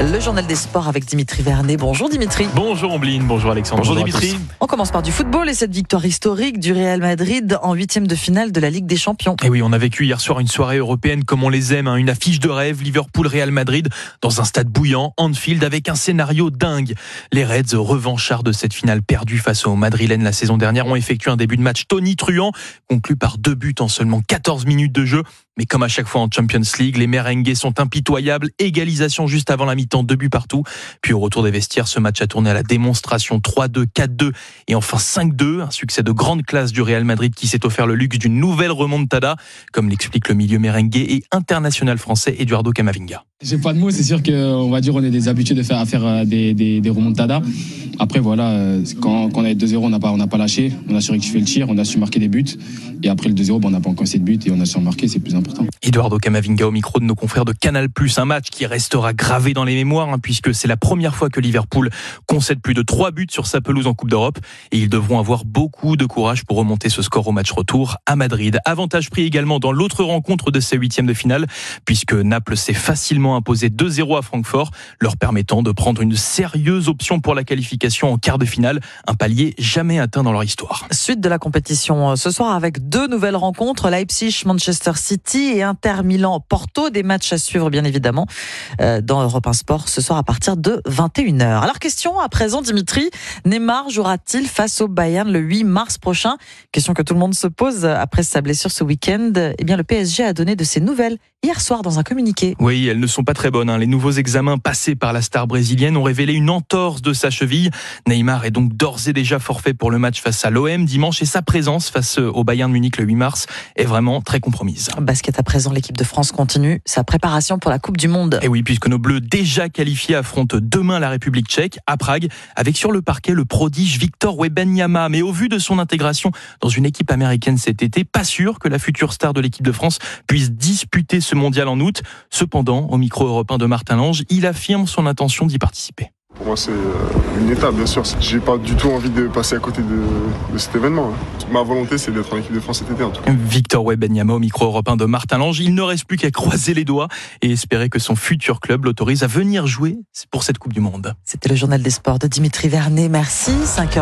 Le journal des sports avec Dimitri Vernet. Bonjour Dimitri. Bonjour Ombline, bonjour Alexandre. Bonjour, Dimitri. On commence par du football et cette victoire historique du Real Madrid en huitième de finale de la Ligue des Champions. Et oui, on a vécu hier soir une soirée européenne comme on les aime, hein, une affiche de rêve, Liverpool-Real Madrid, dans un stade bouillant, Anfield, avec un scénario dingue. Les Reds, revanchards de cette finale perdue face aux Madrilènes la saison dernière, ont effectué un début de match tonitruant, conclu par deux buts en seulement 14 minutes de jeu. Mais comme à chaque fois en Champions League, les merengues sont impitoyables. Égalisation juste avant la mi-temps, deux buts partout. Puis au retour des vestiaires, ce match a tourné à la démonstration 3-2, 4-2 et enfin 5-2. Un succès de grande classe du Real Madrid qui s'est offert le luxe d'une nouvelle remontada, comme l'explique le milieu merengue et international français Eduardo Camavinga. J'ai pas de mots, c'est sûr qu'on va dire on est des habitués de faire des remontadas. Après voilà, euh, quand, quand on est 2-0, on n'a pas pas lâché, on a su rectifier le tir, on a su marquer des buts. Et après le 2-0, bon, on n'a pas encore assez de buts et on a su en marquer, c'est plus important. Eduardo Camavinga au micro de nos confrères de Canal+, un match qui restera gravé dans les mémoires hein, puisque c'est la première fois que Liverpool concède plus de 3 buts sur sa pelouse en Coupe d'Europe et ils devront avoir beaucoup de courage pour remonter ce score au match retour à Madrid. Avantage pris également dans l'autre rencontre de ces huitièmes de finale puisque Naples s'est facilement imposé 2-0 à Francfort, leur permettant de prendre une sérieuse option pour la qualification en quart de finale, un palier jamais atteint dans leur histoire. Suite de la compétition euh, ce soir avec deux nouvelles rencontres, Leipzig, Manchester City et Inter Milan, Porto, des matchs à suivre bien évidemment euh, dans Europe 1 Sport ce soir à partir de 21h. Alors question à présent Dimitri, Neymar jouera-t-il face au Bayern le 8 mars prochain? Question que tout le monde se pose après sa blessure ce week-end. Eh bien le PSG a donné de ses nouvelles hier soir dans un communiqué. Oui, elles ne sont pas très bonnes. hein. Les nouveaux examens passés par la star brésilienne ont révélé une entorse de sa cheville. Neymar est donc d'ores et déjà forfait pour le match face à l'OM dimanche et sa présence face au Bayern Munich le 8 mars est vraiment très compromise. Basket à présent, l'équipe de France continue sa préparation pour la Coupe du Monde. Et oui, puisque nos Bleus déjà qualifiés affrontent demain la République tchèque à Prague, avec sur le parquet le prodige Victor Wembanyama. Mais au vu de son intégration dans une équipe américaine cet été, pas sûr que la future star de l'équipe de France puisse disputer ce mondial en août. Cependant, au micro européen de Martin Lange, il affirme son intention d'y participer. Pour moi, c'est euh, une étape, bien sûr. J'ai pas du tout envie de passer à côté de, de cet événement. hein. Ma volonté, c'est d'être en équipe de France cet été, en tout cas. Victor Wembanyama au micro européen de Martin Lange. Il ne reste plus qu'à croiser les doigts et espérer que son futur club l'autorise à venir jouer pour cette Coupe du Monde. C'était le journal des sports de Dimitri Vernet. Merci. 5h.